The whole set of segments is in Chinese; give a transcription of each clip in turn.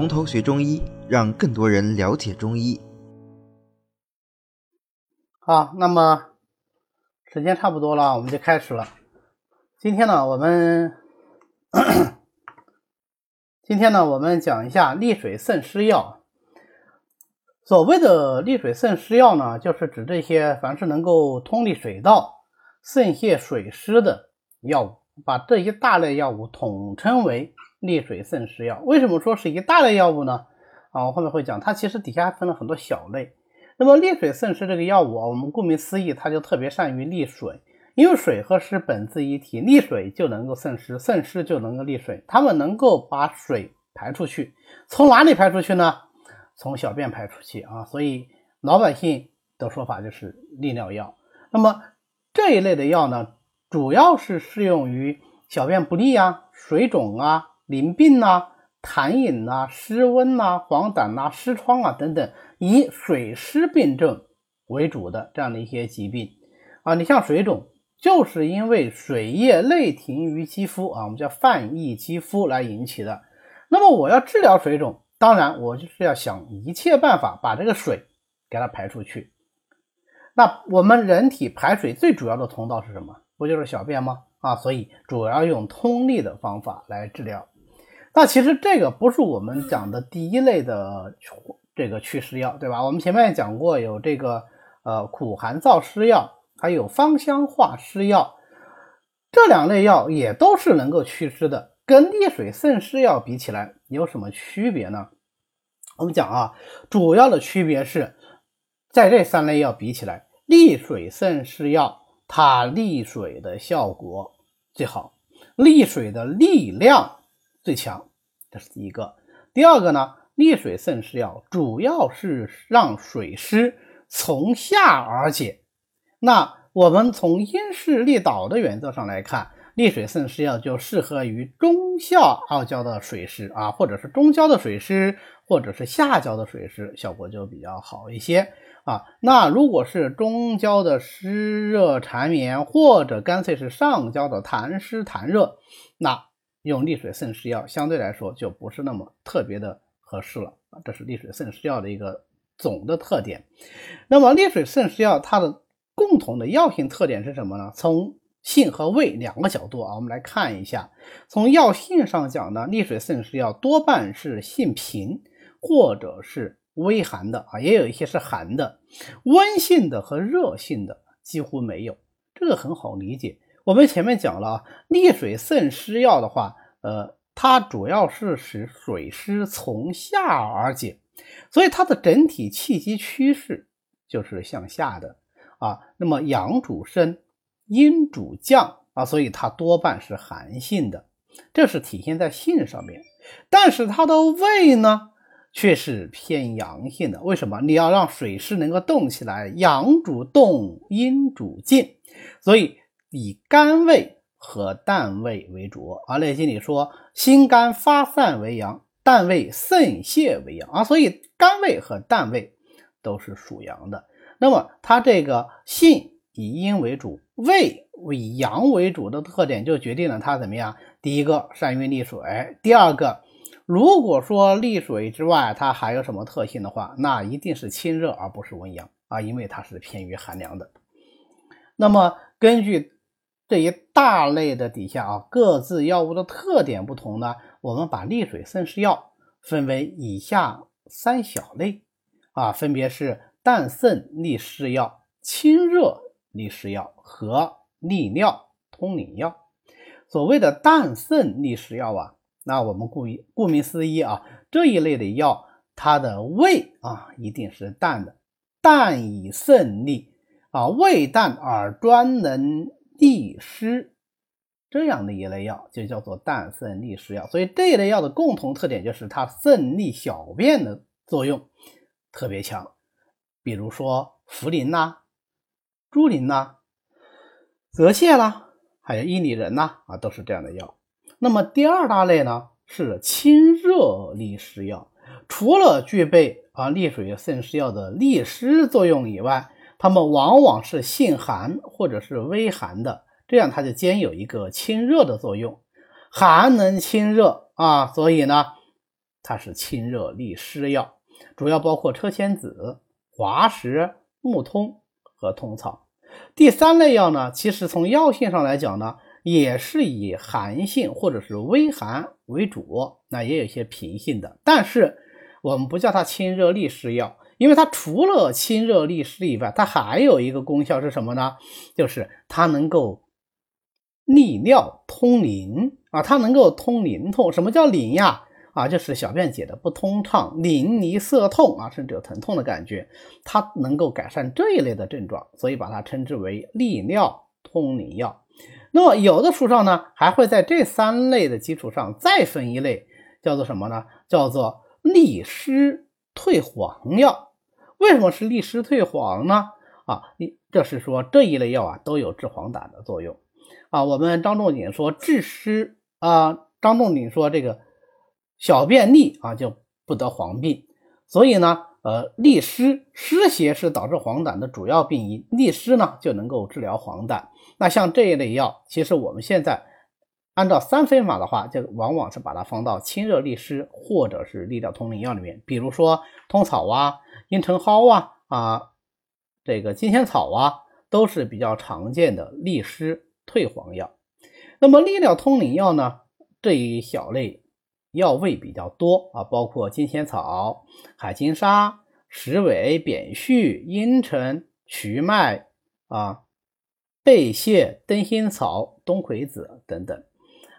从头学中医，让更多人了解中医。好，那么时间差不多了，我们就开始了。今天呢，我们 今天呢，我们讲一下利水渗湿药。所谓的利水渗湿药呢，就是指这些凡是能够通利水道、渗泄水湿的药物，把这一大类药物统称为利水渗湿药。为什么说是一大类药物呢？啊，我后面会讲，它其实底下分了很多小类。那么利水渗湿这个药物啊，我们顾名思义，它就特别善于利水，因为水和湿本自一体，利水就能够渗湿，渗湿就能够利水，它们能够把水排出去。从哪里排出去呢？从小便排出去啊，所以老百姓的说法就是利尿药。那么这一类的药呢，主要是适用于小便不利啊、水肿啊、淋病啊。痰饮呐、湿温呐、黄疸呐、湿疮啊等等，以水湿病症为主的这样的一些疾病啊，你像水肿，就是因为水液内停于肌肤啊，我们叫泛溢肌肤来引起的。那么我要治疗水肿，当然我就是要想一切办法把这个水给它排出去。那我们人体排水最主要的通道是什么？不就是小便吗？啊，所以主要用通利的方法来治疗。那其实这个不是我们讲的第一类的这个祛湿药，对吧？我们前面讲过有这个呃苦寒燥湿药，还有芳香化湿药，这两类药也都是能够祛湿的。跟利水渗湿药比起来有什么区别呢？我们讲啊，主要的区别是在这三类药比起来，利水渗湿药它利水的效果最好，利水的力量。最强，这是第一个。第二个呢，利水渗湿药主要是让水湿从下而解。那我们从因势利导的原则上来看，利水渗湿药就适合于中下傲焦的水湿啊，或者是中焦的水湿，或者是下焦的水湿，效果就比较好一些啊。那如果是中焦的湿热缠绵，或者干脆是上焦的痰湿痰热，那。用利水渗湿药相对来说就不是那么特别的合适了啊，这是利水渗湿药的一个总的特点。那么利水渗湿药它的共同的药性特点是什么呢？从性和味两个角度啊，我们来看一下。从药性上讲呢，利水渗湿药多半是性平或者是微寒的啊，也有一些是寒的，温性的和热性的几乎没有，这个很好理解。我们前面讲了啊，利水渗湿药的话，呃，它主要是使水湿从下而解，所以它的整体气机趋势就是向下的啊。那么阳主升，阴主降啊，所以它多半是寒性的，这是体现在性上面。但是它的味呢，却是偏阳性的。为什么？你要让水湿能够动起来，阳主动，阴主静，所以。以肝胃和胆胃为主，而《内经》里说心肝发散为阳，胆胃渗泄为阳啊，所以肝胃和胆胃都是属阳的。那么它这个性以阴为主，胃以阳为主的特点，就决定了它怎么样？第一个善于利水，第二个，如果说利水之外，它还有什么特性的话，那一定是清热而不是温阳啊，因为它是偏于寒凉的。那么根据这一大类的底下啊，各自药物的特点不同呢，我们把利水渗湿药分为以下三小类啊，分别是淡渗利湿药、清热利湿药和利尿通淋药。所谓的淡渗利湿药啊，那我们顾一顾名思义啊，这一类的药，它的味啊一定是淡的，淡以渗利啊，味淡而专能。利湿这样的一类药就叫做淡渗利湿药，所以这一类药的共同特点就是它渗利小便的作用特别强，比如说茯苓呐、猪苓呐、泽泻啦，还有薏米仁呐啊，都是这样的药。那么第二大类呢是清热利湿药，除了具备啊利水渗湿药的利湿作用以外。它们往往是性寒或者是微寒的，这样它就兼有一个清热的作用，寒能清热啊，所以呢，它是清热利湿药，主要包括车前子、滑石、木通和通草。第三类药呢，其实从药性上来讲呢，也是以寒性或者是微寒为主，那也有些平性的，但是我们不叫它清热利湿药，因为它除了清热利湿以外，它还有一个功效是什么呢？就是它能够利尿通淋啊，它能够通淋痛。什么叫淋呀？啊，就是小便解的不通畅、淋漓涩痛啊，甚至有疼痛的感觉，它能够改善这一类的症状，所以把它称之为利尿通淋药。那么有的书上呢，还会在这三类的基础上再分一类，叫做什么呢？叫做利湿退黄药。为什么是利湿退黄呢？啊，这是说这一类药啊都有治黄疸的作用啊。我们张仲景说治湿啊，张仲景说这个。小便利啊，就不得黄病，所以呢，呃，利湿湿邪是导致黄疸的主要病因，利湿呢就能够治疗黄疸。那像这一类药，其实我们现在按照三分法的话，就往往是把它放到清热利湿或者是利尿通淋药里面，比如说通草啊、茵陈蒿啊、啊这个金钱草啊，都是比较常见的利湿退黄药。那么利尿通淋药呢，这一小类。药味比较多啊，包括金钱草、海金沙、石韦、扁蓄、茵陈、瞿麦啊、贝泻、灯心草、冬葵子等等。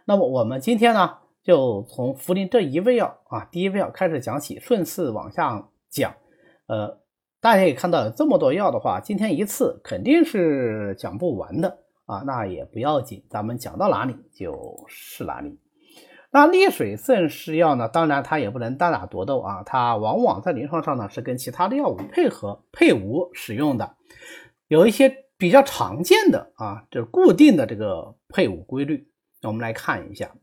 那么我们今天呢，就从茯苓这一味药啊，第一味药开始讲起，顺势往下讲。呃，大家可以看到，有这么多药的话，今天一次肯定是讲不完的啊。那也不要紧，咱们讲到哪里就是哪里。那利水渗湿药呢？当然它也不能单打独斗啊，它往往在临床上呢是跟其他的药物配合配伍使用的，有一些比较常见的啊，就是固定的这个配伍规律。我们来看一下，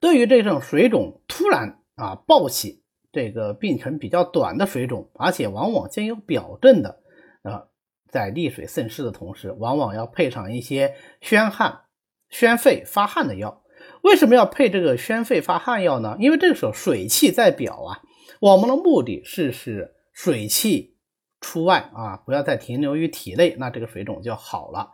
对于这种水肿突然啊暴起，这个病程比较短的水肿，而且往往兼有表症的啊，在利水渗湿的同时，往往要配上一些宣汗、宣肺发汗的药。为什么要配这个宣肺发汗药呢？因为这个时候水气在表啊，我们的目的是使水气出外啊，不要再停留于体内，那这个水肿就好了。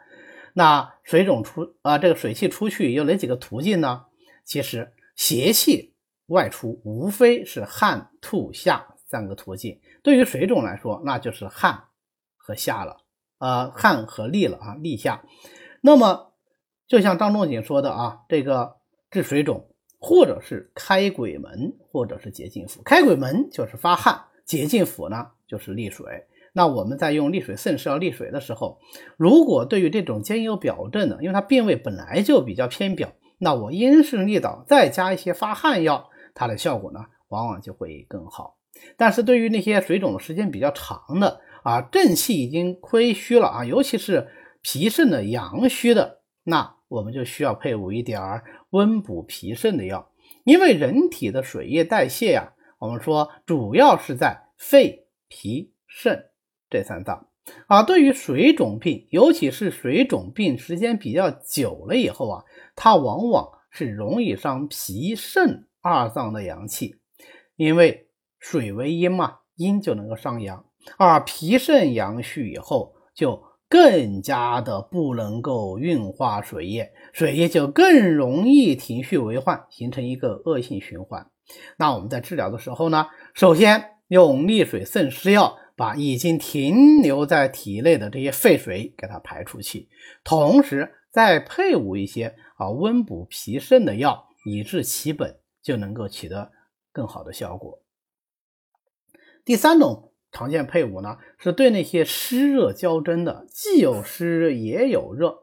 那水肿出啊，这个水气出去有哪几个途径呢？其实邪气外出无非是汗、吐、下三个途径。对于水肿来说，那就是汗和下了，呃，汗和利了啊，利下。那么就像张仲景说的啊，这个。治水肿，或者是开鬼门，或者是结禁府。开鬼门就是发汗，结禁府呢就是利水。那我们在用利水渗湿药利水的时候，如果对于这种兼有表症的，因为它病位本来就比较偏表，那我因势利导，再加一些发汗药，它的效果呢往往就会更好。但是对于那些水肿的时间比较长的啊，正气已经亏虚了啊，尤其是脾肾的阳虚的，那我们就需要配伍一点儿。温补脾肾的药，因为人体的水液代谢呀，我们说主要是在肺、脾、肾这三脏啊。对于水肿病，尤其是水肿病时间比较久了以后啊，它往往是容易伤脾肾二脏的阳气，因为水为阴嘛，阴就能够伤阳，而脾肾阳虚以后就。更加的不能够运化水液，水液就更容易停蓄为患，形成一个恶性循环。那我们在治疗的时候呢，首先用利水渗湿药把已经停留在体内的这些废水给它排出去，同时再配伍一些啊温补脾肾的药，以治其本，就能够取得更好的效果。第三种。常见配伍呢，是对那些湿热交争的，既有湿也有热。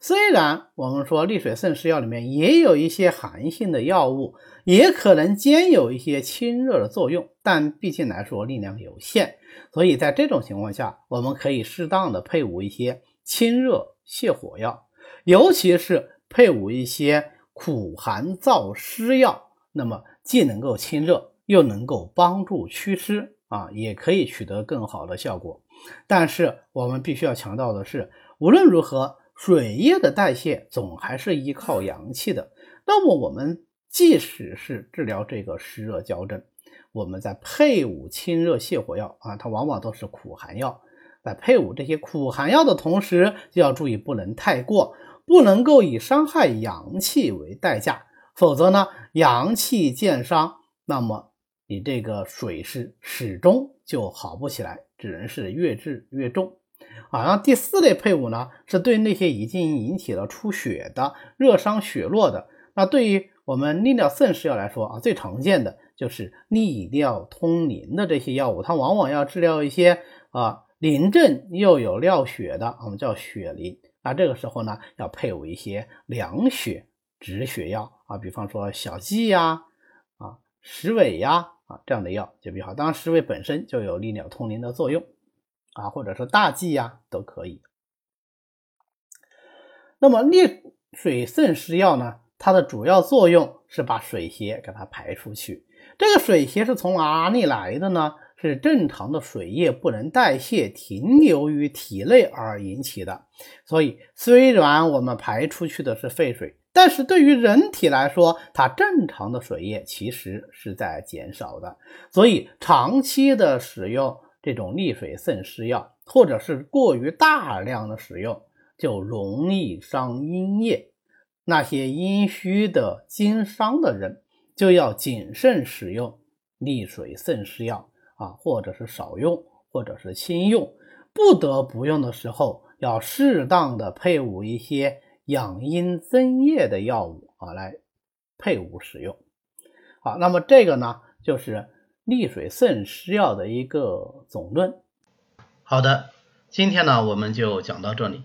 虽然我们说利水渗湿药里面也有一些寒性的药物，也可能兼有一些清热的作用，但毕竟来说力量有限，所以在这种情况下，我们可以适当的配伍一些清热泻火药，尤其是配伍一些苦寒燥湿药，那么既能够清热，又能够帮助祛湿。啊，也可以取得更好的效果，但是我们必须要强调的是，无论如何，水液的代谢总还是依靠阳气的。那么我们即使是治疗这个湿热焦症，我们在配伍清热泻火药啊，它往往都是苦寒药。在配伍这些苦寒药的同时，就要注意不能太过，不能够以伤害阳气为代价，否则呢，阳气渐伤，那么你这个水湿始终就好不起来，只能是越治越重。啊，然后第四类配伍呢，是对那些已经引起了出血的、热伤血络的。那对于我们利尿渗湿药来说啊，最常见的就是利尿通淋的这些药物，它往往要治疗一些啊淋症又有尿血的，我们叫血淋。那这个时候呢，要配伍一些凉血止血药啊，比方说小蓟呀、啊石韦呀啊这样的药就比较好。当然，石韦本身就有利尿通淋的作用。啊，或者说大蓟呀，都可以。那么利水渗湿药呢？它的主要作用是把水邪给它排出去。这个水邪是从哪里来的呢？是正常的水液不能代谢，停留于体内而引起的。所以，虽然我们排出去的是废水，但是对于人体来说，它正常的水液其实是在减少的。所以，长期的使用。这种利水渗湿药，或者是过于大量的使用，就容易伤阴液。那些阴虚的、经伤的人，就要谨慎使用利水渗湿药啊，或者是少用，或者是轻用。不得不用的时候，要适当的配伍一些养阴增液的药物啊，来配伍使用。好，那么这个呢，就是。利水渗湿药的一个总论。好的，今天呢我们就讲到这里。